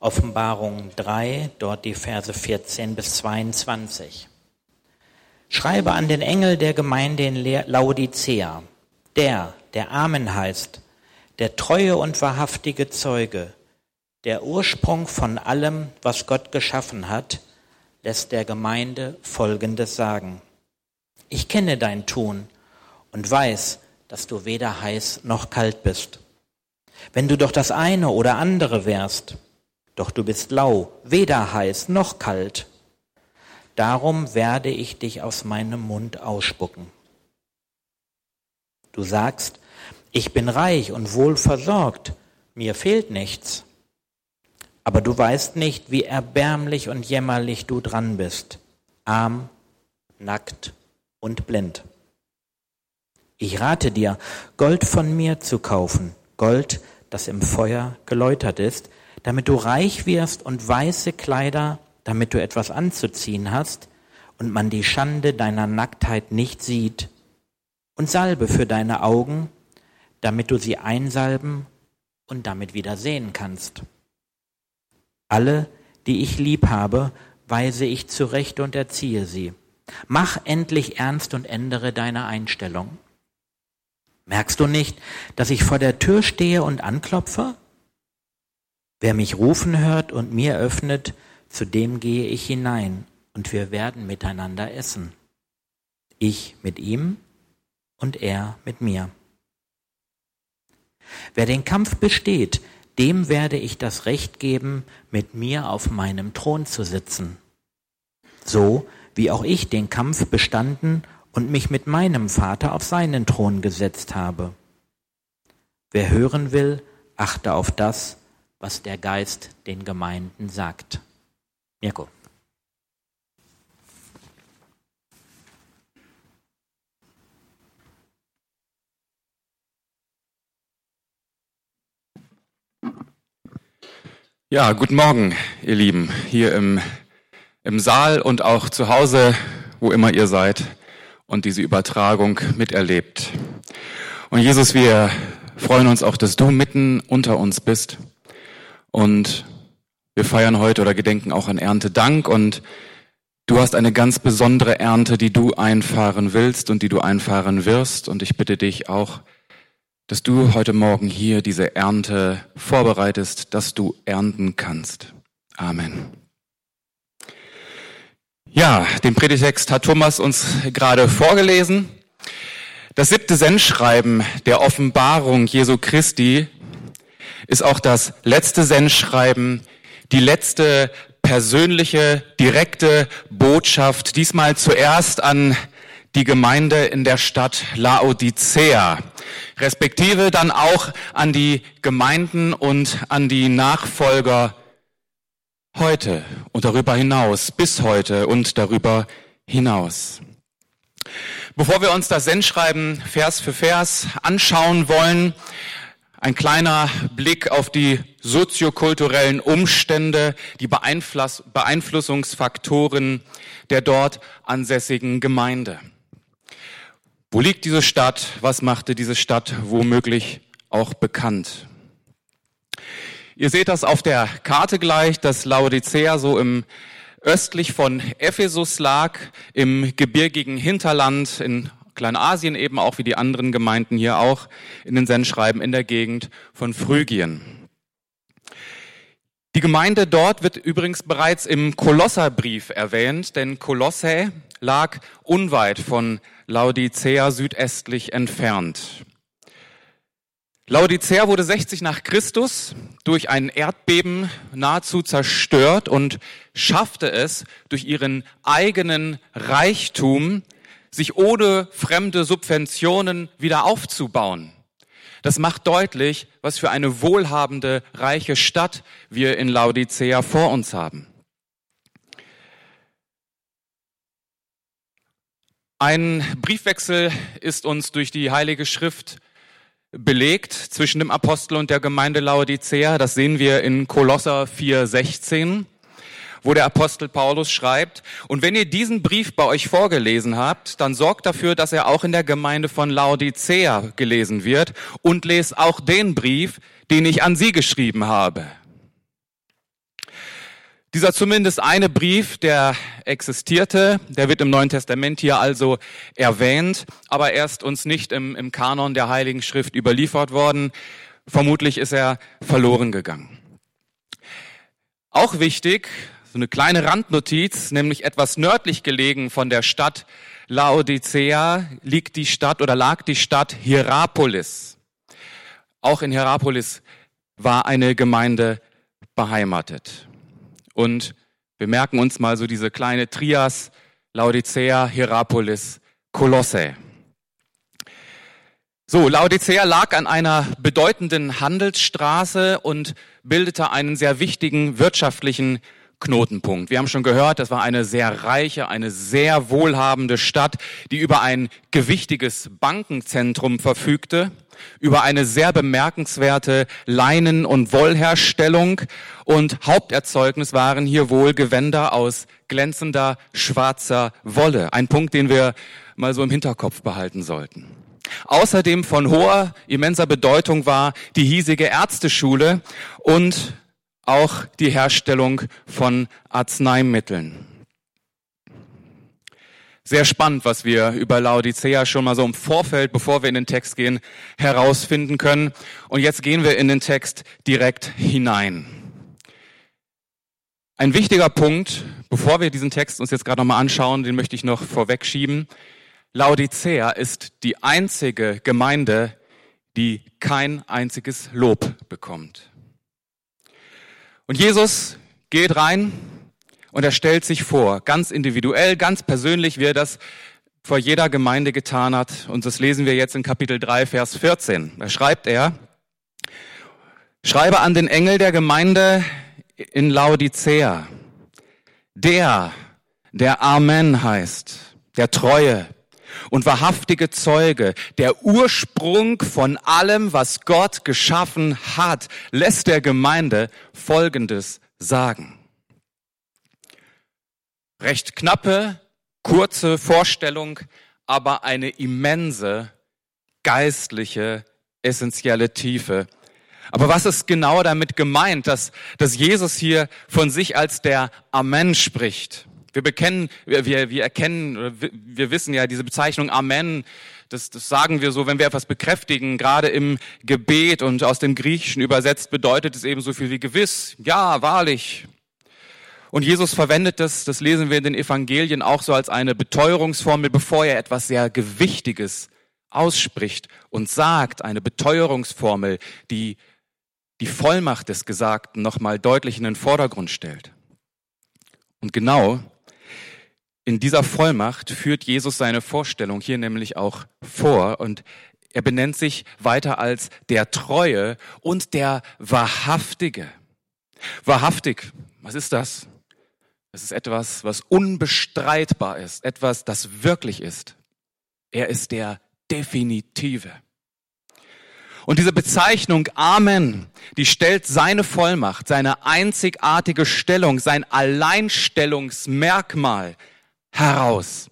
Offenbarung 3, dort die Verse 14 bis 22. Schreibe an den Engel der Gemeinde in Laodicea, der, der Amen heißt, der treue und wahrhaftige Zeuge, der Ursprung von allem, was Gott geschaffen hat, lässt der Gemeinde Folgendes sagen. Ich kenne dein Tun und weiß, dass du weder heiß noch kalt bist. Wenn du doch das eine oder andere wärst, doch du bist lau, weder heiß noch kalt, darum werde ich dich aus meinem Mund ausspucken. Du sagst, ich bin reich und wohl versorgt, mir fehlt nichts. Aber du weißt nicht, wie erbärmlich und jämmerlich du dran bist, arm, nackt und blind. Ich rate dir, Gold von mir zu kaufen, Gold, das im Feuer geläutert ist, damit du reich wirst und weiße Kleider, damit du etwas anzuziehen hast und man die Schande deiner Nacktheit nicht sieht, und Salbe für deine Augen, damit du sie einsalben und damit wieder sehen kannst. Alle, die ich lieb habe, weise ich zurecht und erziehe sie. Mach endlich ernst und ändere deine Einstellung. Merkst du nicht, dass ich vor der Tür stehe und anklopfe? Wer mich rufen hört und mir öffnet, zu dem gehe ich hinein und wir werden miteinander essen. Ich mit ihm und er mit mir. Wer den Kampf besteht, dem werde ich das Recht geben, mit mir auf meinem Thron zu sitzen. So wie auch ich den Kampf bestanden und mich mit meinem Vater auf seinen Thron gesetzt habe. Wer hören will, achte auf das, was der Geist den Gemeinden sagt. Mirko. Ja, guten Morgen, ihr Lieben, hier im, im Saal und auch zu Hause, wo immer ihr seid und diese Übertragung miterlebt. Und Jesus, wir freuen uns auch, dass du mitten unter uns bist. Und wir feiern heute oder gedenken auch an Erntedank und du hast eine ganz besondere Ernte, die du einfahren willst und die du einfahren wirst. Und ich bitte dich auch, dass du heute Morgen hier diese Ernte vorbereitest, dass du ernten kannst. Amen. Ja, den Predigtext hat Thomas uns gerade vorgelesen. Das siebte Sendschreiben der Offenbarung Jesu Christi ist auch das letzte Sendschreiben, die letzte persönliche, direkte Botschaft, diesmal zuerst an die Gemeinde in der Stadt Laodicea, respektive dann auch an die Gemeinden und an die Nachfolger heute und darüber hinaus, bis heute und darüber hinaus. Bevor wir uns das Sendschreiben Vers für Vers anschauen wollen, ein kleiner Blick auf die soziokulturellen Umstände, die Beeinfluss Beeinflussungsfaktoren der dort ansässigen Gemeinde. Wo liegt diese Stadt? Was machte diese Stadt womöglich auch bekannt? Ihr seht das auf der Karte gleich, dass Laodicea so im östlich von Ephesus lag, im gebirgigen Hinterland in Kleinasien eben auch wie die anderen Gemeinden hier auch in den Sendschreiben in der Gegend von Phrygien. Die Gemeinde dort wird übrigens bereits im Kolosserbrief erwähnt, denn Kolosse lag unweit von Laodicea südöstlich entfernt. Laodicea wurde 60 nach Christus durch ein Erdbeben nahezu zerstört und schaffte es durch ihren eigenen Reichtum, sich ohne fremde Subventionen wieder aufzubauen. Das macht deutlich, was für eine wohlhabende, reiche Stadt wir in Laodicea vor uns haben. Ein Briefwechsel ist uns durch die Heilige Schrift belegt zwischen dem Apostel und der Gemeinde Laodicea. Das sehen wir in Kolosser 4,16, wo der Apostel Paulus schreibt, und wenn ihr diesen Brief bei euch vorgelesen habt, dann sorgt dafür, dass er auch in der Gemeinde von Laodicea gelesen wird und lest auch den Brief, den ich an sie geschrieben habe. Dieser zumindest eine Brief, der existierte, der wird im Neuen Testament hier also erwähnt, aber er ist uns nicht im, im Kanon der Heiligen Schrift überliefert worden. Vermutlich ist er verloren gegangen. Auch wichtig, so eine kleine Randnotiz, nämlich etwas nördlich gelegen von der Stadt Laodicea liegt die Stadt oder lag die Stadt Hierapolis. Auch in Hierapolis war eine Gemeinde beheimatet. Und wir merken uns mal so diese kleine Trias, Laodicea, Hierapolis, Kolosse. So, Laodicea lag an einer bedeutenden Handelsstraße und bildete einen sehr wichtigen wirtschaftlichen Knotenpunkt. Wir haben schon gehört, das war eine sehr reiche, eine sehr wohlhabende Stadt, die über ein gewichtiges Bankenzentrum verfügte, über eine sehr bemerkenswerte Leinen- und Wollherstellung und Haupterzeugnis waren hier wohl Gewänder aus glänzender schwarzer Wolle. Ein Punkt, den wir mal so im Hinterkopf behalten sollten. Außerdem von hoher, immenser Bedeutung war die hiesige Ärzteschule und auch die Herstellung von Arzneimitteln. Sehr spannend, was wir über Laodicea schon mal so im Vorfeld, bevor wir in den Text gehen, herausfinden können. Und jetzt gehen wir in den Text direkt hinein. Ein wichtiger Punkt, bevor wir diesen Text uns jetzt gerade nochmal anschauen, den möchte ich noch vorwegschieben. Laodicea ist die einzige Gemeinde, die kein einziges Lob bekommt. Und Jesus geht rein und er stellt sich vor, ganz individuell, ganz persönlich, wie er das vor jeder Gemeinde getan hat. Und das lesen wir jetzt in Kapitel 3, Vers 14. Da schreibt er, schreibe an den Engel der Gemeinde in Laodicea, der, der Amen heißt, der Treue, und wahrhaftige Zeuge, der Ursprung von allem, was Gott geschaffen hat, lässt der Gemeinde Folgendes sagen. Recht knappe, kurze Vorstellung, aber eine immense geistliche, essentielle Tiefe. Aber was ist genau damit gemeint, dass, dass Jesus hier von sich als der Amen spricht? Wir bekennen, wir, wir erkennen, wir wissen ja diese Bezeichnung Amen, das, das sagen wir so, wenn wir etwas bekräftigen, gerade im Gebet und aus dem Griechischen übersetzt bedeutet es eben so viel wie gewiss, ja, wahrlich. Und Jesus verwendet das, das lesen wir in den Evangelien auch so als eine Beteuerungsformel, bevor er etwas sehr Gewichtiges ausspricht und sagt, eine Beteuerungsformel, die die Vollmacht des Gesagten nochmal deutlich in den Vordergrund stellt. Und genau in dieser Vollmacht führt Jesus seine Vorstellung hier nämlich auch vor und er benennt sich weiter als der Treue und der Wahrhaftige. Wahrhaftig, was ist das? Das ist etwas, was unbestreitbar ist, etwas, das wirklich ist. Er ist der Definitive. Und diese Bezeichnung Amen, die stellt seine Vollmacht, seine einzigartige Stellung, sein Alleinstellungsmerkmal heraus.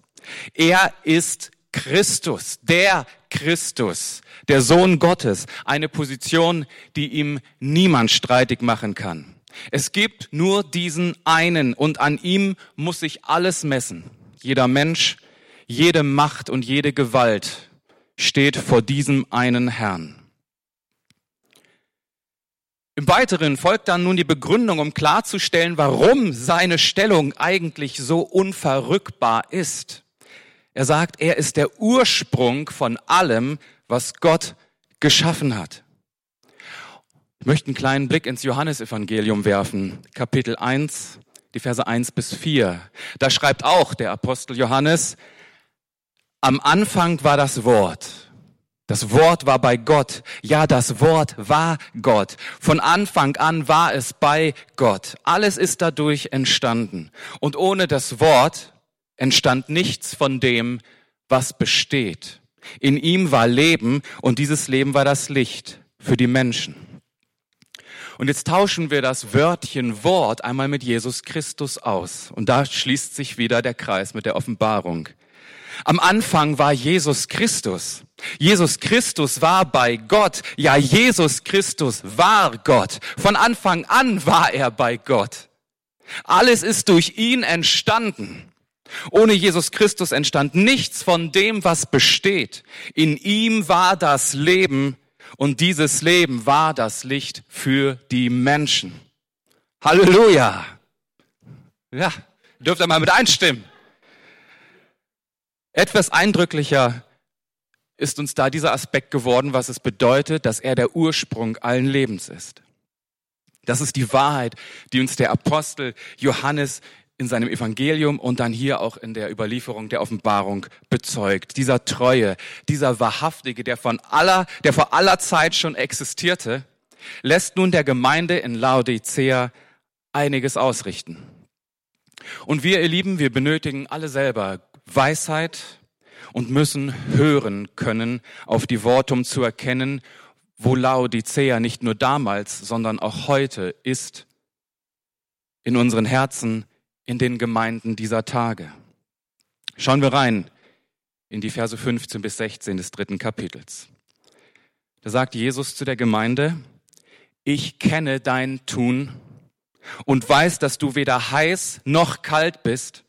Er ist Christus, der Christus, der Sohn Gottes, eine Position, die ihm niemand streitig machen kann. Es gibt nur diesen einen und an ihm muss sich alles messen. Jeder Mensch, jede Macht und jede Gewalt steht vor diesem einen Herrn. Im Weiteren folgt dann nun die Begründung, um klarzustellen, warum seine Stellung eigentlich so unverrückbar ist. Er sagt, er ist der Ursprung von allem, was Gott geschaffen hat. Ich möchte einen kleinen Blick ins Johannesevangelium werfen, Kapitel 1, die Verse 1 bis 4. Da schreibt auch der Apostel Johannes, am Anfang war das Wort das Wort war bei Gott. Ja, das Wort war Gott. Von Anfang an war es bei Gott. Alles ist dadurch entstanden. Und ohne das Wort entstand nichts von dem, was besteht. In ihm war Leben und dieses Leben war das Licht für die Menschen. Und jetzt tauschen wir das Wörtchen Wort einmal mit Jesus Christus aus. Und da schließt sich wieder der Kreis mit der Offenbarung. Am Anfang war Jesus Christus. Jesus Christus war bei Gott. Ja, Jesus Christus war Gott. Von Anfang an war er bei Gott. Alles ist durch ihn entstanden. Ohne Jesus Christus entstand nichts von dem, was besteht. In ihm war das Leben und dieses Leben war das Licht für die Menschen. Halleluja! Ja, dürft ihr mal mit einstimmen. Etwas eindrücklicher ist uns da dieser Aspekt geworden, was es bedeutet, dass er der Ursprung allen Lebens ist. Das ist die Wahrheit, die uns der Apostel Johannes in seinem Evangelium und dann hier auch in der Überlieferung der Offenbarung bezeugt. Dieser Treue, dieser Wahrhaftige, der von aller, der vor aller Zeit schon existierte, lässt nun der Gemeinde in Laodicea einiges ausrichten. Und wir, ihr Lieben, wir benötigen alle selber Weisheit und müssen hören können auf die Worte, um zu erkennen, wo Laodicea nicht nur damals, sondern auch heute ist in unseren Herzen, in den Gemeinden dieser Tage. Schauen wir rein in die Verse 15 bis 16 des dritten Kapitels. Da sagt Jesus zu der Gemeinde, ich kenne dein Tun und weiß, dass du weder heiß noch kalt bist.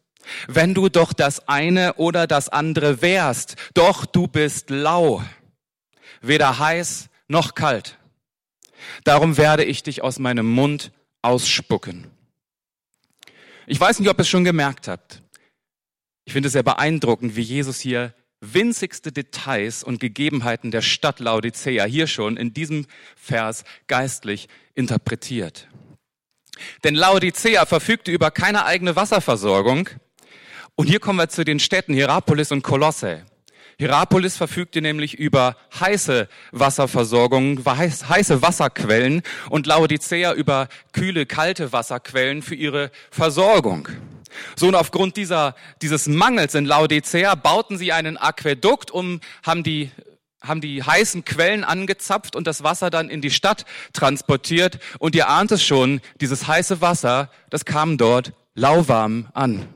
Wenn du doch das eine oder das andere wärst, doch du bist lau, weder heiß noch kalt. Darum werde ich dich aus meinem Mund ausspucken. Ich weiß nicht, ob ihr es schon gemerkt habt. Ich finde es sehr beeindruckend, wie Jesus hier winzigste Details und Gegebenheiten der Stadt Laodicea hier schon in diesem Vers geistlich interpretiert. Denn Laodicea verfügte über keine eigene Wasserversorgung. Und hier kommen wir zu den Städten Hierapolis und Kolosse. Hierapolis verfügte nämlich über heiße Wasserversorgung, heiße Wasserquellen und Laodicea über kühle, kalte Wasserquellen für ihre Versorgung. So und aufgrund dieser, dieses Mangels in Laodicea bauten sie einen Aquädukt, um, haben die haben die heißen Quellen angezapft und das Wasser dann in die Stadt transportiert. Und ihr ahnt es schon, dieses heiße Wasser, das kam dort lauwarm an.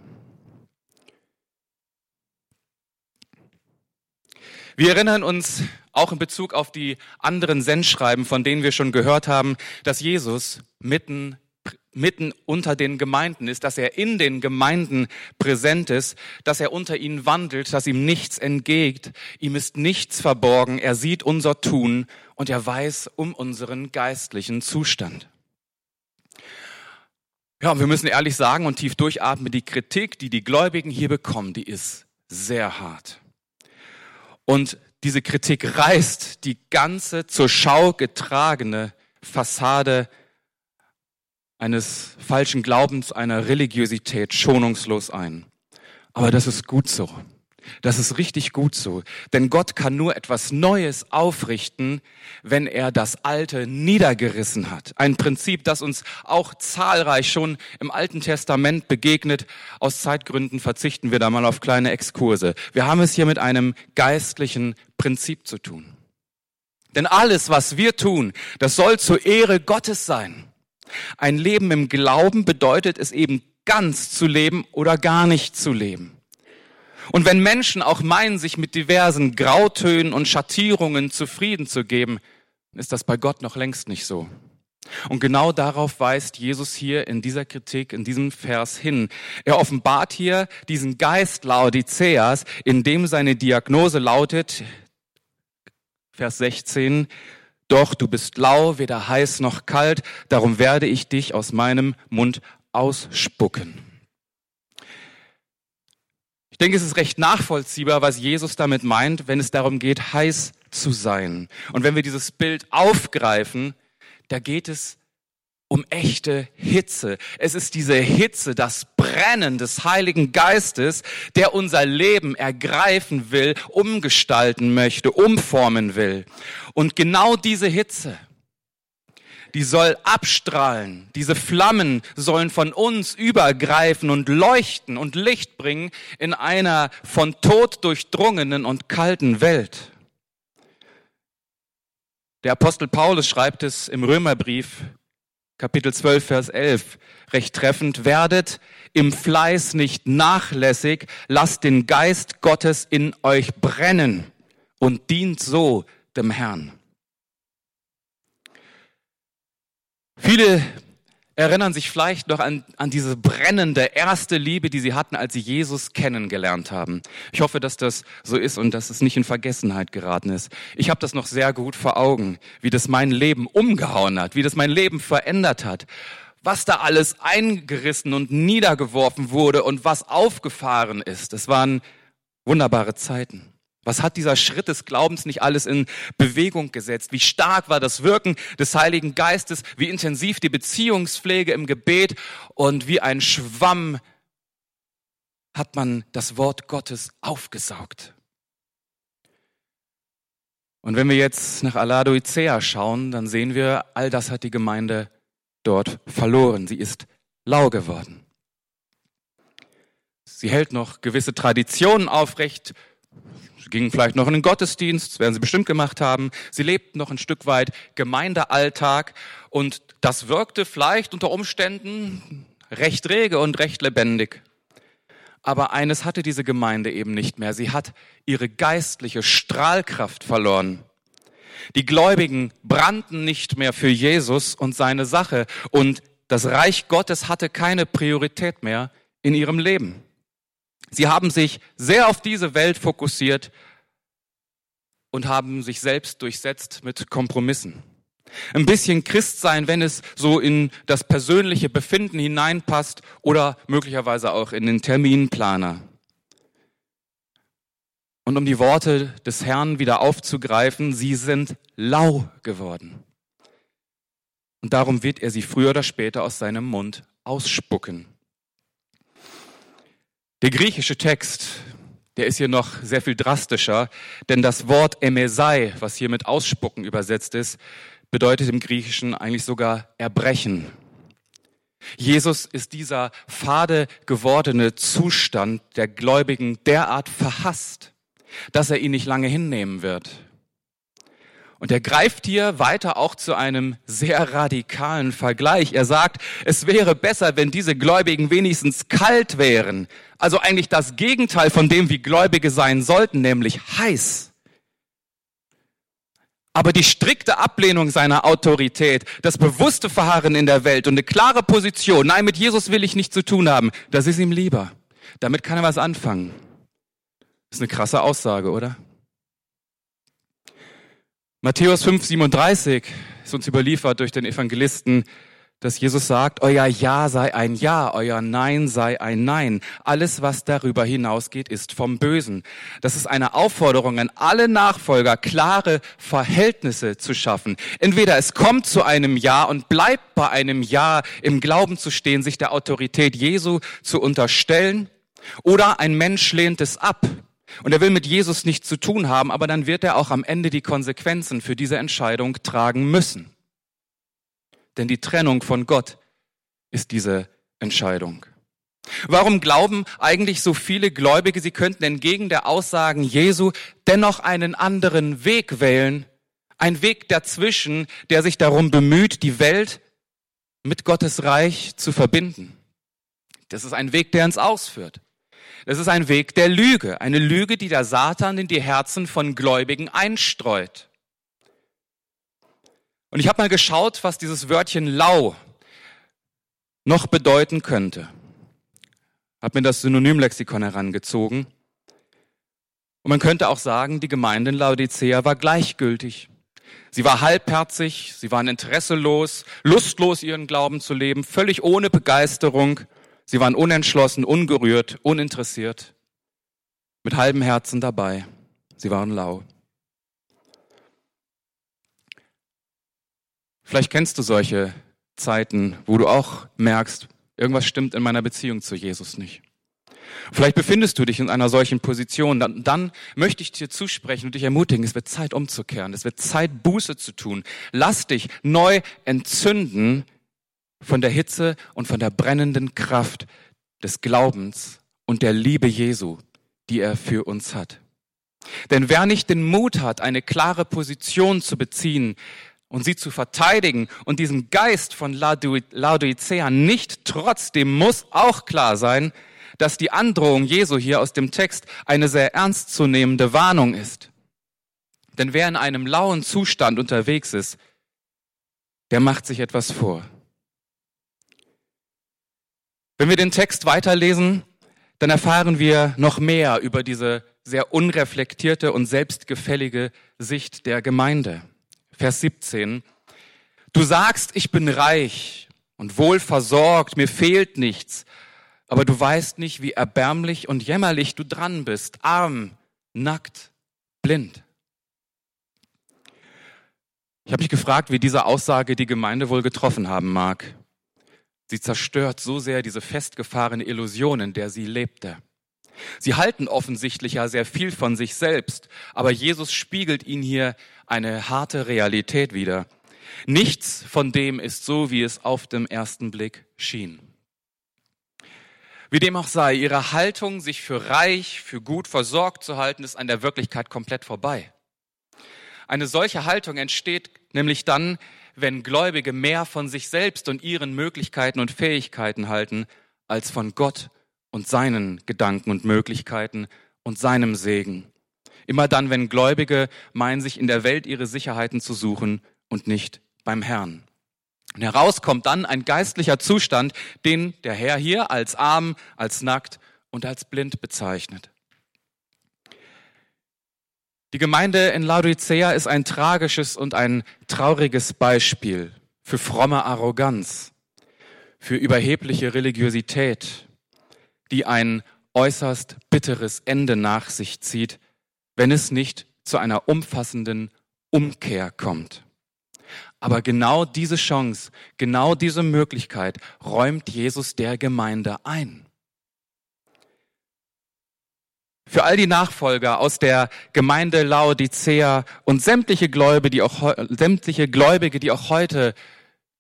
Wir erinnern uns auch in Bezug auf die anderen Sendschreiben, von denen wir schon gehört haben, dass Jesus mitten mitten unter den Gemeinden ist, dass er in den Gemeinden präsent ist, dass er unter ihnen wandelt, dass ihm nichts entgeht, ihm ist nichts verborgen, er sieht unser Tun und er weiß um unseren geistlichen Zustand. Ja, wir müssen ehrlich sagen und tief durchatmen, die Kritik, die die Gläubigen hier bekommen, die ist sehr hart. Und diese Kritik reißt die ganze zur Schau getragene Fassade eines falschen Glaubens, einer Religiosität schonungslos ein. Aber das ist gut so. Das ist richtig gut so. Denn Gott kann nur etwas Neues aufrichten, wenn er das Alte niedergerissen hat. Ein Prinzip, das uns auch zahlreich schon im Alten Testament begegnet. Aus Zeitgründen verzichten wir da mal auf kleine Exkurse. Wir haben es hier mit einem geistlichen Prinzip zu tun. Denn alles, was wir tun, das soll zur Ehre Gottes sein. Ein Leben im Glauben bedeutet es eben ganz zu leben oder gar nicht zu leben. Und wenn Menschen auch meinen, sich mit diversen Grautönen und Schattierungen zufrieden zu geben, ist das bei Gott noch längst nicht so. Und genau darauf weist Jesus hier in dieser Kritik, in diesem Vers hin. Er offenbart hier diesen Geist Laodiceas, in dem seine Diagnose lautet, Vers 16, doch du bist lau, weder heiß noch kalt, darum werde ich dich aus meinem Mund ausspucken. Denke, es ist recht nachvollziehbar, was Jesus damit meint, wenn es darum geht, heiß zu sein. Und wenn wir dieses Bild aufgreifen, da geht es um echte Hitze. Es ist diese Hitze, das Brennen des Heiligen Geistes, der unser Leben ergreifen will, umgestalten möchte, umformen will. Und genau diese Hitze, die soll abstrahlen. Diese Flammen sollen von uns übergreifen und leuchten und Licht bringen in einer von Tod durchdrungenen und kalten Welt. Der Apostel Paulus schreibt es im Römerbrief, Kapitel 12, Vers 11, recht treffend, werdet im Fleiß nicht nachlässig, lasst den Geist Gottes in euch brennen und dient so dem Herrn. Viele erinnern sich vielleicht noch an, an diese brennende erste Liebe, die sie hatten, als sie Jesus kennengelernt haben. Ich hoffe, dass das so ist und dass es nicht in Vergessenheit geraten ist. Ich habe das noch sehr gut vor Augen, wie das mein Leben umgehauen hat, wie das mein Leben verändert hat, was da alles eingerissen und niedergeworfen wurde und was aufgefahren ist. Es waren wunderbare Zeiten. Was hat dieser Schritt des Glaubens nicht alles in Bewegung gesetzt? Wie stark war das Wirken des Heiligen Geistes? Wie intensiv die Beziehungspflege im Gebet? Und wie ein Schwamm hat man das Wort Gottes aufgesaugt. Und wenn wir jetzt nach Aladoicea schauen, dann sehen wir, all das hat die Gemeinde dort verloren. Sie ist lau geworden. Sie hält noch gewisse Traditionen aufrecht, gingen vielleicht noch in den Gottesdienst, werden sie bestimmt gemacht haben. Sie lebten noch ein Stück weit Gemeindealltag und das wirkte vielleicht unter Umständen recht rege und recht lebendig. Aber eines hatte diese Gemeinde eben nicht mehr. Sie hat ihre geistliche Strahlkraft verloren. Die Gläubigen brannten nicht mehr für Jesus und seine Sache und das Reich Gottes hatte keine Priorität mehr in ihrem Leben. Sie haben sich sehr auf diese Welt fokussiert und haben sich selbst durchsetzt mit Kompromissen. Ein bisschen Christ sein, wenn es so in das persönliche Befinden hineinpasst oder möglicherweise auch in den Terminplaner. Und um die Worte des Herrn wieder aufzugreifen, sie sind lau geworden. Und darum wird er sie früher oder später aus seinem Mund ausspucken. Der griechische Text, der ist hier noch sehr viel drastischer, denn das Wort Emesai, was hier mit Ausspucken übersetzt ist, bedeutet im Griechischen eigentlich sogar Erbrechen. Jesus ist dieser fade gewordene Zustand der Gläubigen derart verhasst, dass er ihn nicht lange hinnehmen wird. Und er greift hier weiter auch zu einem sehr radikalen Vergleich. Er sagt, es wäre besser, wenn diese Gläubigen wenigstens kalt wären. Also eigentlich das Gegenteil von dem, wie Gläubige sein sollten, nämlich heiß. Aber die strikte Ablehnung seiner Autorität, das bewusste Verharren in der Welt und eine klare Position, nein, mit Jesus will ich nichts zu tun haben, das ist ihm lieber. Damit kann er was anfangen. Das ist eine krasse Aussage, oder? Matthäus 5, 37 ist uns überliefert durch den Evangelisten, dass Jesus sagt, euer Ja sei ein Ja, euer Nein sei ein Nein. Alles, was darüber hinausgeht, ist vom Bösen. Das ist eine Aufforderung an alle Nachfolger, klare Verhältnisse zu schaffen. Entweder es kommt zu einem Ja und bleibt bei einem Ja im Glauben zu stehen, sich der Autorität Jesu zu unterstellen, oder ein Mensch lehnt es ab und er will mit Jesus nichts zu tun haben, aber dann wird er auch am Ende die Konsequenzen für diese Entscheidung tragen müssen. Denn die Trennung von Gott ist diese Entscheidung. Warum glauben eigentlich so viele Gläubige, sie könnten entgegen der Aussagen Jesu dennoch einen anderen Weg wählen? Ein Weg dazwischen, der sich darum bemüht, die Welt mit Gottes Reich zu verbinden. Das ist ein Weg, der uns ausführt. Das ist ein Weg der Lüge, eine Lüge, die der Satan in die Herzen von Gläubigen einstreut. Und ich habe mal geschaut, was dieses Wörtchen lau noch bedeuten könnte. Habe mir das Synonymlexikon herangezogen. Und man könnte auch sagen, die Gemeinde in Laodicea war gleichgültig. Sie war halbherzig, sie waren interesselos, lustlos ihren Glauben zu leben, völlig ohne Begeisterung. Sie waren unentschlossen, ungerührt, uninteressiert, mit halbem Herzen dabei. Sie waren lau. Vielleicht kennst du solche Zeiten, wo du auch merkst, irgendwas stimmt in meiner Beziehung zu Jesus nicht. Vielleicht befindest du dich in einer solchen Position. Dann, dann, möchte ich dir zusprechen und dich ermutigen, es wird Zeit umzukehren. Es wird Zeit, Buße zu tun. Lass dich neu entzünden von der Hitze und von der brennenden Kraft des Glaubens und der Liebe Jesu, die er für uns hat. Denn wer nicht den Mut hat, eine klare Position zu beziehen und sie zu verteidigen und diesen Geist von Laodicea nicht trotzdem muss auch klar sein, dass die Androhung Jesu hier aus dem Text eine sehr ernstzunehmende Warnung ist. Denn wer in einem lauen Zustand unterwegs ist, der macht sich etwas vor. Wenn wir den Text weiterlesen, dann erfahren wir noch mehr über diese sehr unreflektierte und selbstgefällige Sicht der Gemeinde. Vers 17. Du sagst, ich bin reich und wohl versorgt, mir fehlt nichts, aber du weißt nicht, wie erbärmlich und jämmerlich du dran bist, arm, nackt, blind. Ich habe mich gefragt, wie diese Aussage die Gemeinde wohl getroffen haben mag. Sie zerstört so sehr diese festgefahrene Illusion, in der sie lebte. Sie halten offensichtlich ja sehr viel von sich selbst, aber Jesus spiegelt ihnen hier eine harte Realität wider. Nichts von dem ist so, wie es auf dem ersten Blick schien. Wie dem auch sei, ihre Haltung, sich für reich, für gut versorgt zu halten, ist an der Wirklichkeit komplett vorbei. Eine solche Haltung entsteht nämlich dann, wenn Gläubige mehr von sich selbst und ihren Möglichkeiten und Fähigkeiten halten, als von Gott und seinen Gedanken und Möglichkeiten und seinem Segen. Immer dann, wenn Gläubige meinen, sich in der Welt ihre Sicherheiten zu suchen und nicht beim Herrn. Und heraus kommt dann ein geistlicher Zustand, den der Herr hier als arm, als nackt und als blind bezeichnet. Die Gemeinde in Laodicea ist ein tragisches und ein trauriges Beispiel für fromme Arroganz, für überhebliche Religiosität, die ein äußerst bitteres Ende nach sich zieht, wenn es nicht zu einer umfassenden Umkehr kommt. Aber genau diese Chance, genau diese Möglichkeit räumt Jesus der Gemeinde ein. Für all die Nachfolger aus der Gemeinde Laodicea und sämtliche Gläubige, die auch, sämtliche Gläubige, die auch heute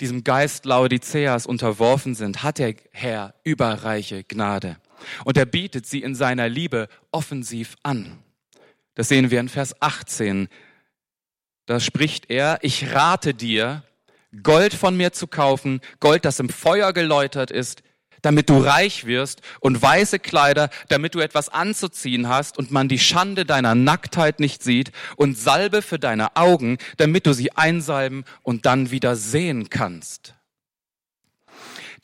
diesem Geist Laodiceas unterworfen sind, hat der Herr überreiche Gnade. Und er bietet sie in seiner Liebe offensiv an. Das sehen wir in Vers 18. Da spricht er, ich rate dir, Gold von mir zu kaufen, Gold, das im Feuer geläutert ist, damit du reich wirst und weiße Kleider, damit du etwas anzuziehen hast und man die Schande deiner Nacktheit nicht sieht und Salbe für deine Augen, damit du sie einsalben und dann wieder sehen kannst.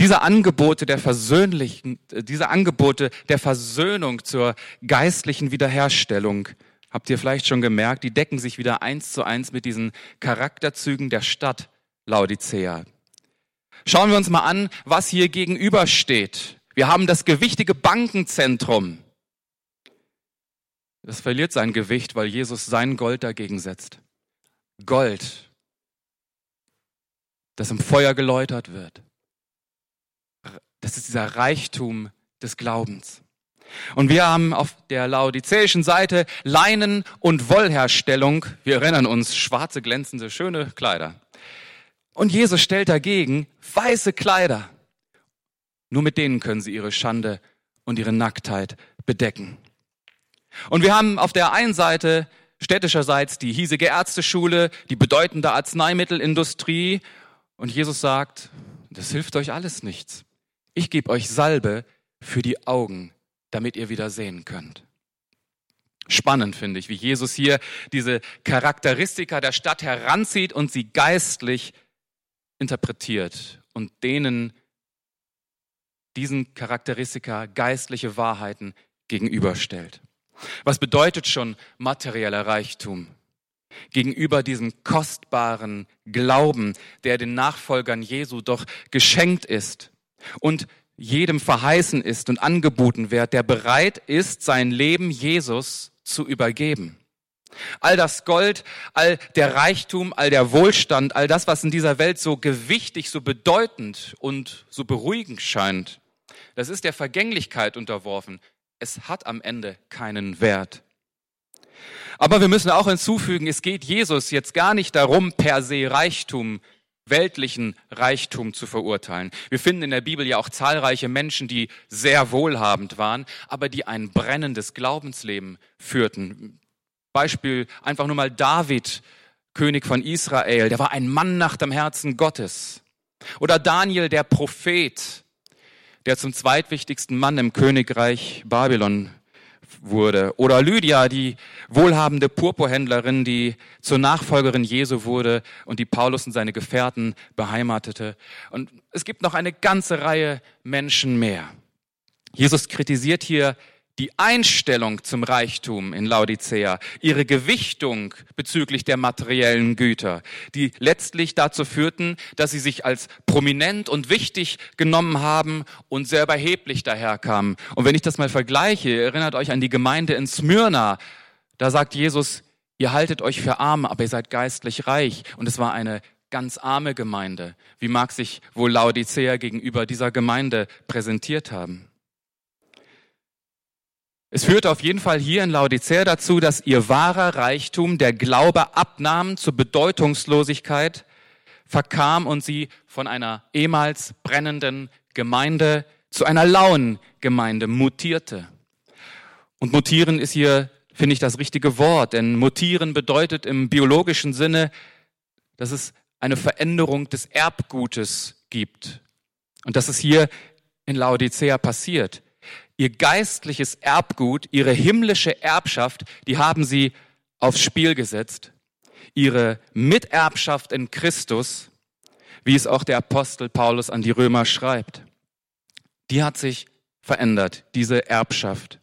Diese Angebote der versöhnlichen, diese Angebote der Versöhnung zur geistlichen Wiederherstellung, habt ihr vielleicht schon gemerkt, die decken sich wieder eins zu eins mit diesen Charakterzügen der Stadt Laodicea. Schauen wir uns mal an, was hier gegenübersteht. Wir haben das gewichtige Bankenzentrum. Das verliert sein Gewicht, weil Jesus sein Gold dagegen setzt. Gold, das im Feuer geläutert wird. Das ist dieser Reichtum des Glaubens. Und wir haben auf der laodizäischen Seite Leinen- und Wollherstellung. Wir erinnern uns, schwarze, glänzende, schöne Kleider. Und Jesus stellt dagegen weiße Kleider. Nur mit denen können sie ihre Schande und ihre Nacktheit bedecken. Und wir haben auf der einen Seite städtischerseits die hiesige Ärzteschule, die bedeutende Arzneimittelindustrie. Und Jesus sagt, das hilft euch alles nichts. Ich gebe euch Salbe für die Augen, damit ihr wieder sehen könnt. Spannend finde ich, wie Jesus hier diese Charakteristika der Stadt heranzieht und sie geistlich interpretiert und denen diesen Charakteristika geistliche Wahrheiten gegenüberstellt. Was bedeutet schon materieller Reichtum? Gegenüber diesem kostbaren Glauben, der den Nachfolgern Jesu doch geschenkt ist und jedem verheißen ist und angeboten wird, der bereit ist, sein Leben Jesus zu übergeben. All das Gold, all der Reichtum, all der Wohlstand, all das, was in dieser Welt so gewichtig, so bedeutend und so beruhigend scheint, das ist der Vergänglichkeit unterworfen. Es hat am Ende keinen Wert. Aber wir müssen auch hinzufügen, es geht Jesus jetzt gar nicht darum, per se Reichtum, weltlichen Reichtum zu verurteilen. Wir finden in der Bibel ja auch zahlreiche Menschen, die sehr wohlhabend waren, aber die ein brennendes Glaubensleben führten. Beispiel einfach nur mal David, König von Israel, der war ein Mann nach dem Herzen Gottes. Oder Daniel, der Prophet, der zum zweitwichtigsten Mann im Königreich Babylon wurde. Oder Lydia, die wohlhabende Purpurhändlerin, die zur Nachfolgerin Jesu wurde und die Paulus und seine Gefährten beheimatete. Und es gibt noch eine ganze Reihe Menschen mehr. Jesus kritisiert hier die Einstellung zum Reichtum in Laodicea, ihre Gewichtung bezüglich der materiellen Güter, die letztlich dazu führten, dass sie sich als prominent und wichtig genommen haben und sehr überheblich daherkamen. Und wenn ich das mal vergleiche, erinnert euch an die Gemeinde in Smyrna, da sagt Jesus, ihr haltet euch für arm, aber ihr seid geistlich reich. Und es war eine ganz arme Gemeinde. Wie mag sich wohl Laodicea gegenüber dieser Gemeinde präsentiert haben? Es führte auf jeden Fall hier in Laodicea dazu, dass ihr wahrer Reichtum, der Glaube abnahm zur Bedeutungslosigkeit, verkam und sie von einer ehemals brennenden Gemeinde zu einer lauen Gemeinde mutierte. Und mutieren ist hier, finde ich, das richtige Wort, denn mutieren bedeutet im biologischen Sinne, dass es eine Veränderung des Erbgutes gibt. Und das ist hier in Laodicea passiert ihr geistliches Erbgut, ihre himmlische Erbschaft, die haben sie aufs Spiel gesetzt. Ihre Miterbschaft in Christus, wie es auch der Apostel Paulus an die Römer schreibt, die hat sich verändert, diese Erbschaft.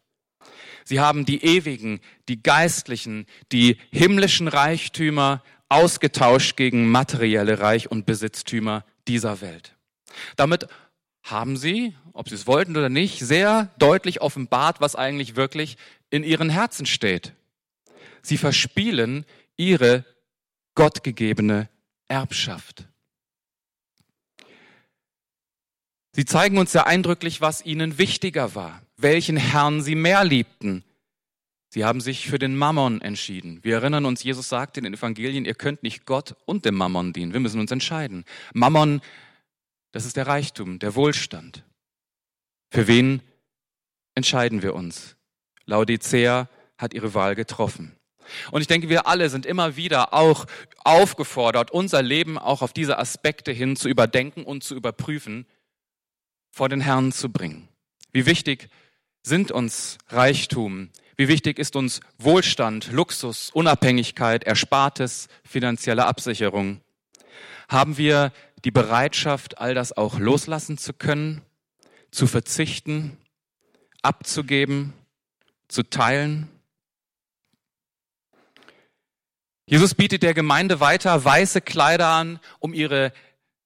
Sie haben die ewigen, die geistlichen, die himmlischen Reichtümer ausgetauscht gegen materielle Reich- und Besitztümer dieser Welt. Damit haben sie, ob sie es wollten oder nicht, sehr deutlich offenbart, was eigentlich wirklich in ihren Herzen steht. Sie verspielen ihre gottgegebene Erbschaft. Sie zeigen uns sehr eindrücklich, was ihnen wichtiger war, welchen Herrn sie mehr liebten. Sie haben sich für den Mammon entschieden. Wir erinnern uns, Jesus sagt in den Evangelien, ihr könnt nicht Gott und dem Mammon dienen. Wir müssen uns entscheiden. Mammon das ist der Reichtum, der Wohlstand. Für wen entscheiden wir uns? Laodicea hat ihre Wahl getroffen. Und ich denke, wir alle sind immer wieder auch aufgefordert, unser Leben auch auf diese Aspekte hin zu überdenken und zu überprüfen, vor den Herrn zu bringen. Wie wichtig sind uns Reichtum? Wie wichtig ist uns Wohlstand, Luxus, Unabhängigkeit, Erspartes, finanzielle Absicherung? Haben wir die Bereitschaft, all das auch loslassen zu können, zu verzichten, abzugeben, zu teilen. Jesus bietet der Gemeinde weiter weiße Kleider an, um ihre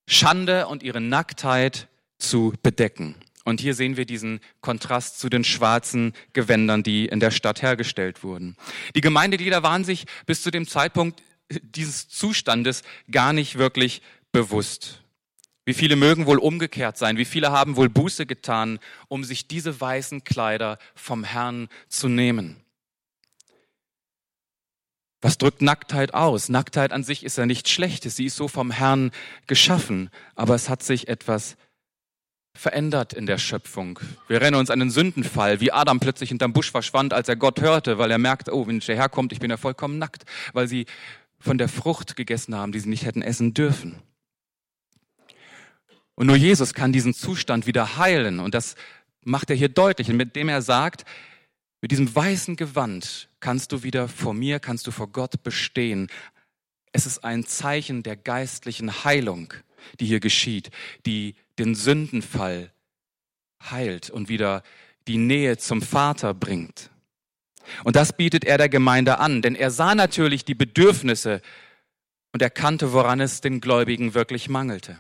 Schande und ihre Nacktheit zu bedecken. Und hier sehen wir diesen Kontrast zu den schwarzen Gewändern, die in der Stadt hergestellt wurden. Die Gemeindeglieder waren sich bis zu dem Zeitpunkt dieses Zustandes gar nicht wirklich bewusst. Wie viele mögen wohl umgekehrt sein? Wie viele haben wohl Buße getan, um sich diese weißen Kleider vom Herrn zu nehmen? Was drückt Nacktheit aus? Nacktheit an sich ist ja nichts Schlechtes. Sie ist so vom Herrn geschaffen. Aber es hat sich etwas verändert in der Schöpfung. Wir erinnern uns an den Sündenfall, wie Adam plötzlich hinterm Busch verschwand, als er Gott hörte, weil er merkte, oh, wenn ich hierher kommt, ich bin ja vollkommen nackt, weil sie von der Frucht gegessen haben, die sie nicht hätten essen dürfen. Und nur Jesus kann diesen Zustand wieder heilen. Und das macht er hier deutlich, indem er sagt, mit diesem weißen Gewand kannst du wieder vor mir, kannst du vor Gott bestehen. Es ist ein Zeichen der geistlichen Heilung, die hier geschieht, die den Sündenfall heilt und wieder die Nähe zum Vater bringt. Und das bietet er der Gemeinde an, denn er sah natürlich die Bedürfnisse und erkannte, woran es den Gläubigen wirklich mangelte.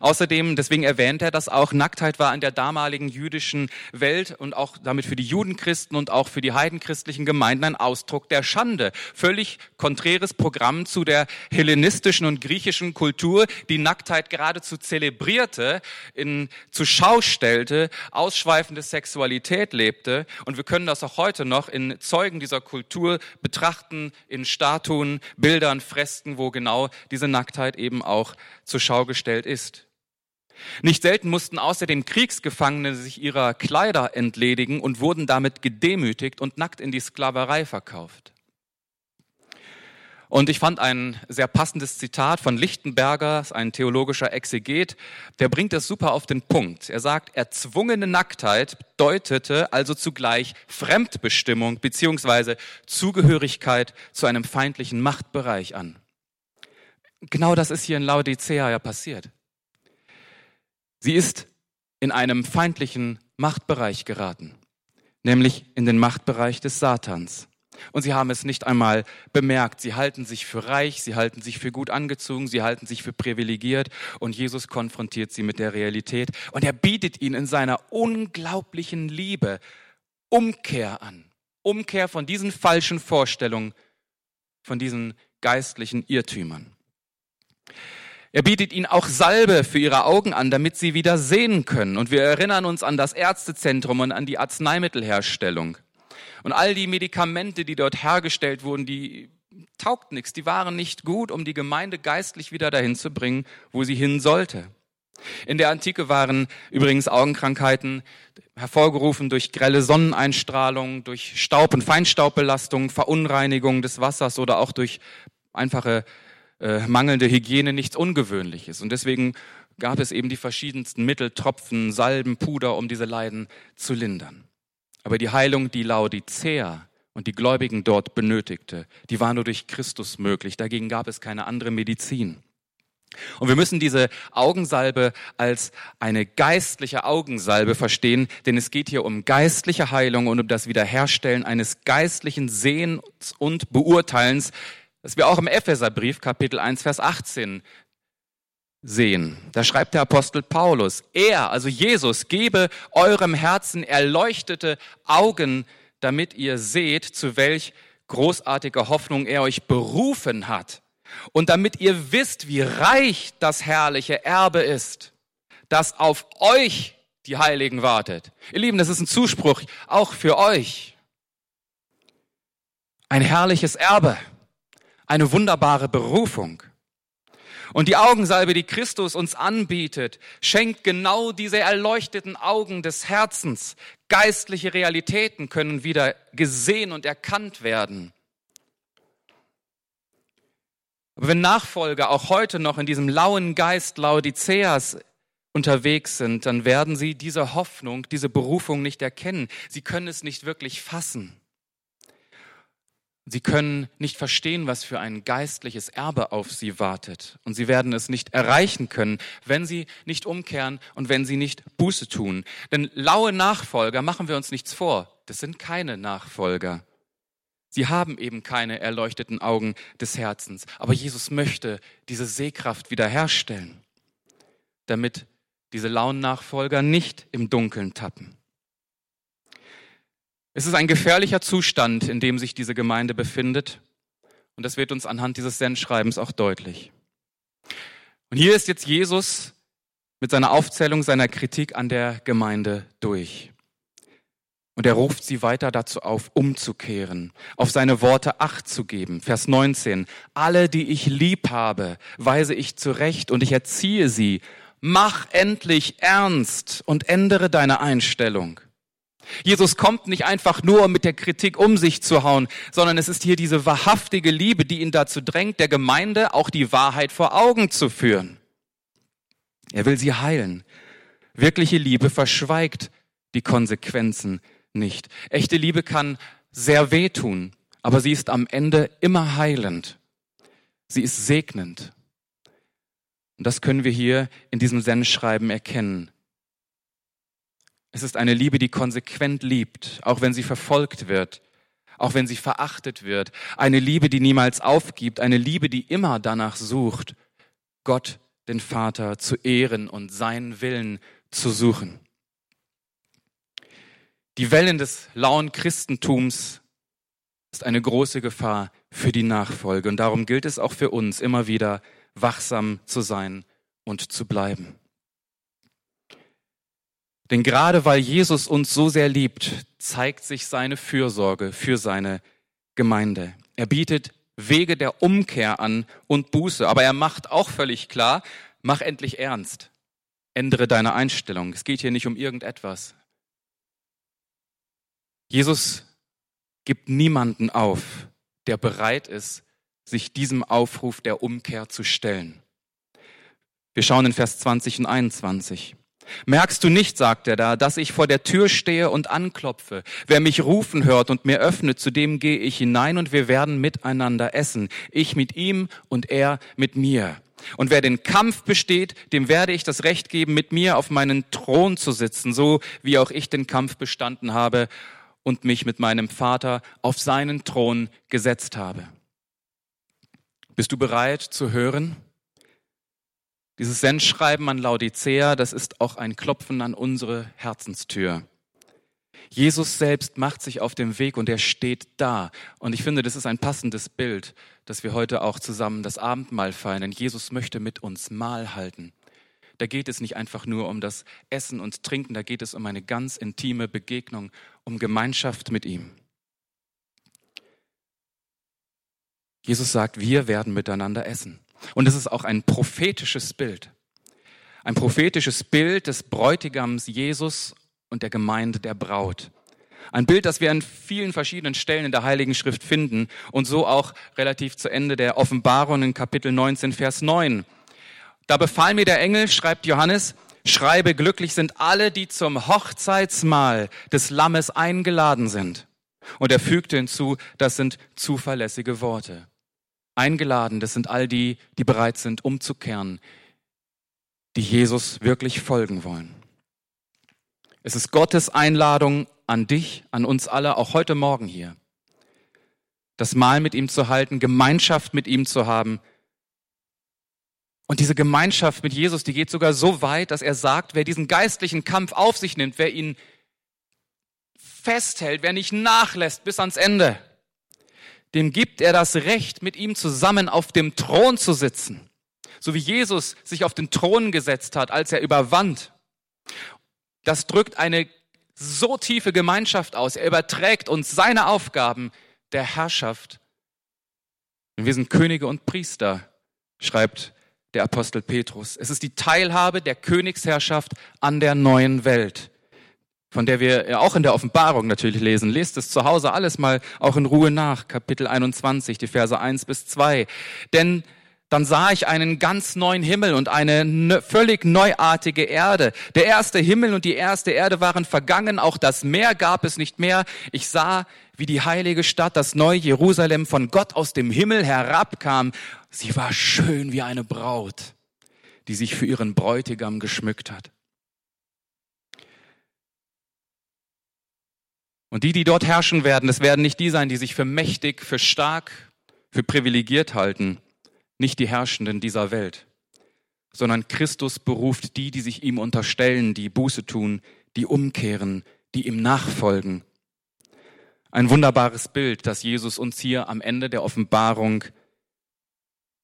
Außerdem, deswegen erwähnt er das auch, Nacktheit war in der damaligen jüdischen Welt und auch damit für die Judenchristen und auch für die heidenchristlichen Gemeinden ein Ausdruck der Schande. Völlig konträres Programm zu der hellenistischen und griechischen Kultur, die Nacktheit geradezu zelebrierte, in, zu Schau stellte, ausschweifende Sexualität lebte. Und wir können das auch heute noch in Zeugen dieser Kultur betrachten, in Statuen, Bildern, Fresken, wo genau diese Nacktheit eben auch zur Schau gestellt ist. Nicht selten mussten außerdem Kriegsgefangene sich ihrer Kleider entledigen und wurden damit gedemütigt und nackt in die Sklaverei verkauft. Und ich fand ein sehr passendes Zitat von Lichtenberger, ein theologischer Exeget, der bringt das super auf den Punkt. Er sagt, erzwungene Nacktheit deutete also zugleich Fremdbestimmung beziehungsweise Zugehörigkeit zu einem feindlichen Machtbereich an. Genau das ist hier in Laodicea ja passiert. Sie ist in einem feindlichen Machtbereich geraten, nämlich in den Machtbereich des Satans. Und sie haben es nicht einmal bemerkt. Sie halten sich für reich, sie halten sich für gut angezogen, sie halten sich für privilegiert. Und Jesus konfrontiert sie mit der Realität. Und er bietet ihnen in seiner unglaublichen Liebe Umkehr an. Umkehr von diesen falschen Vorstellungen, von diesen geistlichen Irrtümern. Er bietet ihnen auch Salbe für ihre Augen an, damit sie wieder sehen können. Und wir erinnern uns an das Ärztezentrum und an die Arzneimittelherstellung. Und all die Medikamente, die dort hergestellt wurden, die taugt nichts. Die waren nicht gut, um die Gemeinde geistlich wieder dahin zu bringen, wo sie hin sollte. In der Antike waren übrigens Augenkrankheiten hervorgerufen durch grelle Sonneneinstrahlung, durch Staub- und Feinstaubbelastung, Verunreinigung des Wassers oder auch durch einfache äh, mangelnde Hygiene nichts Ungewöhnliches. Und deswegen gab es eben die verschiedensten Mittel, Tropfen, Salben, Puder, um diese Leiden zu lindern. Aber die Heilung, die Laodicea und die Gläubigen dort benötigte, die war nur durch Christus möglich. Dagegen gab es keine andere Medizin. Und wir müssen diese Augensalbe als eine geistliche Augensalbe verstehen, denn es geht hier um geistliche Heilung und um das Wiederherstellen eines geistlichen Sehens und Beurteilens, das wir auch im Epheserbrief Kapitel 1 Vers 18 sehen. Da schreibt der Apostel Paulus, er, also Jesus, gebe eurem Herzen erleuchtete Augen, damit ihr seht, zu welch großartiger Hoffnung er euch berufen hat. Und damit ihr wisst, wie reich das herrliche Erbe ist, das auf euch die Heiligen wartet. Ihr Lieben, das ist ein Zuspruch auch für euch. Ein herrliches Erbe, eine wunderbare Berufung. Und die Augensalbe, die Christus uns anbietet, schenkt genau diese erleuchteten Augen des Herzens. Geistliche Realitäten können wieder gesehen und erkannt werden. Aber wenn Nachfolger auch heute noch in diesem lauen Geist Laodiceas unterwegs sind, dann werden sie diese Hoffnung, diese Berufung nicht erkennen. Sie können es nicht wirklich fassen. Sie können nicht verstehen, was für ein geistliches Erbe auf sie wartet. Und sie werden es nicht erreichen können, wenn sie nicht umkehren und wenn sie nicht Buße tun. Denn laue Nachfolger, machen wir uns nichts vor, das sind keine Nachfolger. Sie haben eben keine erleuchteten Augen des Herzens. Aber Jesus möchte diese Sehkraft wiederherstellen, damit diese lauen Nachfolger nicht im Dunkeln tappen. Es ist ein gefährlicher Zustand, in dem sich diese Gemeinde befindet. Und das wird uns anhand dieses Sendschreibens auch deutlich. Und hier ist jetzt Jesus mit seiner Aufzählung seiner Kritik an der Gemeinde durch. Und er ruft sie weiter dazu auf, umzukehren, auf seine Worte Acht zu geben. Vers 19. Alle, die ich lieb habe, weise ich zurecht und ich erziehe sie. Mach endlich ernst und ändere deine Einstellung. Jesus kommt nicht einfach nur, um mit der Kritik um sich zu hauen, sondern es ist hier diese wahrhaftige Liebe, die ihn dazu drängt, der Gemeinde auch die Wahrheit vor Augen zu führen. Er will sie heilen. Wirkliche Liebe verschweigt die Konsequenzen nicht. Echte Liebe kann sehr wehtun, aber sie ist am Ende immer heilend. Sie ist segnend. Und das können wir hier in diesem Sendschreiben erkennen. Es ist eine Liebe, die konsequent liebt, auch wenn sie verfolgt wird, auch wenn sie verachtet wird. Eine Liebe, die niemals aufgibt, eine Liebe, die immer danach sucht, Gott, den Vater, zu ehren und seinen Willen zu suchen. Die Wellen des lauen Christentums ist eine große Gefahr für die Nachfolge. Und darum gilt es auch für uns, immer wieder wachsam zu sein und zu bleiben. Denn gerade weil Jesus uns so sehr liebt, zeigt sich seine Fürsorge für seine Gemeinde. Er bietet Wege der Umkehr an und Buße, aber er macht auch völlig klar, mach endlich ernst. Ändere deine Einstellung. Es geht hier nicht um irgendetwas. Jesus gibt niemanden auf, der bereit ist, sich diesem Aufruf der Umkehr zu stellen. Wir schauen in Vers 20 und 21. Merkst du nicht, sagt er da, dass ich vor der Tür stehe und anklopfe? Wer mich rufen hört und mir öffnet, zu dem gehe ich hinein und wir werden miteinander essen. Ich mit ihm und er mit mir. Und wer den Kampf besteht, dem werde ich das Recht geben, mit mir auf meinen Thron zu sitzen, so wie auch ich den Kampf bestanden habe und mich mit meinem Vater auf seinen Thron gesetzt habe. Bist du bereit zu hören? Dieses Sendschreiben an Laodicea, das ist auch ein Klopfen an unsere Herzenstür. Jesus selbst macht sich auf dem Weg und er steht da. Und ich finde, das ist ein passendes Bild, dass wir heute auch zusammen das Abendmahl feiern. Denn Jesus möchte mit uns Mahl halten. Da geht es nicht einfach nur um das Essen und Trinken, da geht es um eine ganz intime Begegnung, um Gemeinschaft mit ihm. Jesus sagt, wir werden miteinander essen. Und es ist auch ein prophetisches Bild. Ein prophetisches Bild des Bräutigams Jesus und der Gemeinde der Braut. Ein Bild, das wir an vielen verschiedenen Stellen in der Heiligen Schrift finden und so auch relativ zu Ende der Offenbarung in Kapitel 19, Vers 9. Da befahl mir der Engel, schreibt Johannes, schreibe, glücklich sind alle, die zum Hochzeitsmahl des Lammes eingeladen sind. Und er fügte hinzu, das sind zuverlässige Worte. Eingeladen, das sind all die, die bereit sind, umzukehren, die Jesus wirklich folgen wollen. Es ist Gottes Einladung an dich, an uns alle, auch heute Morgen hier. Das Mahl mit ihm zu halten, Gemeinschaft mit ihm zu haben. Und diese Gemeinschaft mit Jesus, die geht sogar so weit, dass er sagt, wer diesen geistlichen Kampf auf sich nimmt, wer ihn festhält, wer nicht nachlässt bis ans Ende, dem gibt er das Recht, mit ihm zusammen auf dem Thron zu sitzen. So wie Jesus sich auf den Thron gesetzt hat, als er überwand. Das drückt eine so tiefe Gemeinschaft aus. Er überträgt uns seine Aufgaben der Herrschaft. Und wir sind Könige und Priester, schreibt der Apostel Petrus. Es ist die Teilhabe der Königsherrschaft an der neuen Welt, von der wir auch in der Offenbarung natürlich lesen. Lest es zu Hause alles mal auch in Ruhe nach, Kapitel 21, die Verse 1 bis 2. Denn dann sah ich einen ganz neuen Himmel und eine ne, völlig neuartige Erde. Der erste Himmel und die erste Erde waren vergangen, auch das Meer gab es nicht mehr. Ich sah, wie die heilige Stadt, das neue Jerusalem, von Gott aus dem Himmel herabkam. Sie war schön wie eine Braut, die sich für ihren Bräutigam geschmückt hat. Und die, die dort herrschen werden, das werden nicht die sein, die sich für mächtig, für stark, für privilegiert halten nicht die Herrschenden dieser Welt, sondern Christus beruft die, die sich ihm unterstellen, die Buße tun, die umkehren, die ihm nachfolgen. Ein wunderbares Bild, das Jesus uns hier am Ende der Offenbarung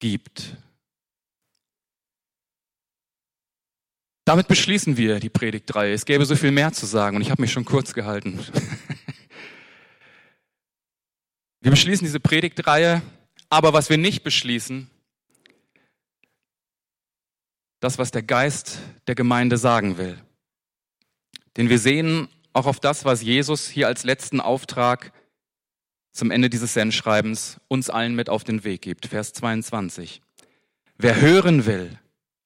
gibt. Damit beschließen wir die Predigtreihe. Es gäbe so viel mehr zu sagen und ich habe mich schon kurz gehalten. Wir beschließen diese Predigtreihe, aber was wir nicht beschließen, das, was der Geist der Gemeinde sagen will. Denn wir sehen auch auf das, was Jesus hier als letzten Auftrag zum Ende dieses Sendschreibens uns allen mit auf den Weg gibt. Vers 22. Wer hören will,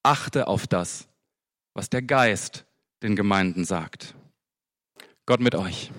achte auf das, was der Geist den Gemeinden sagt. Gott mit euch.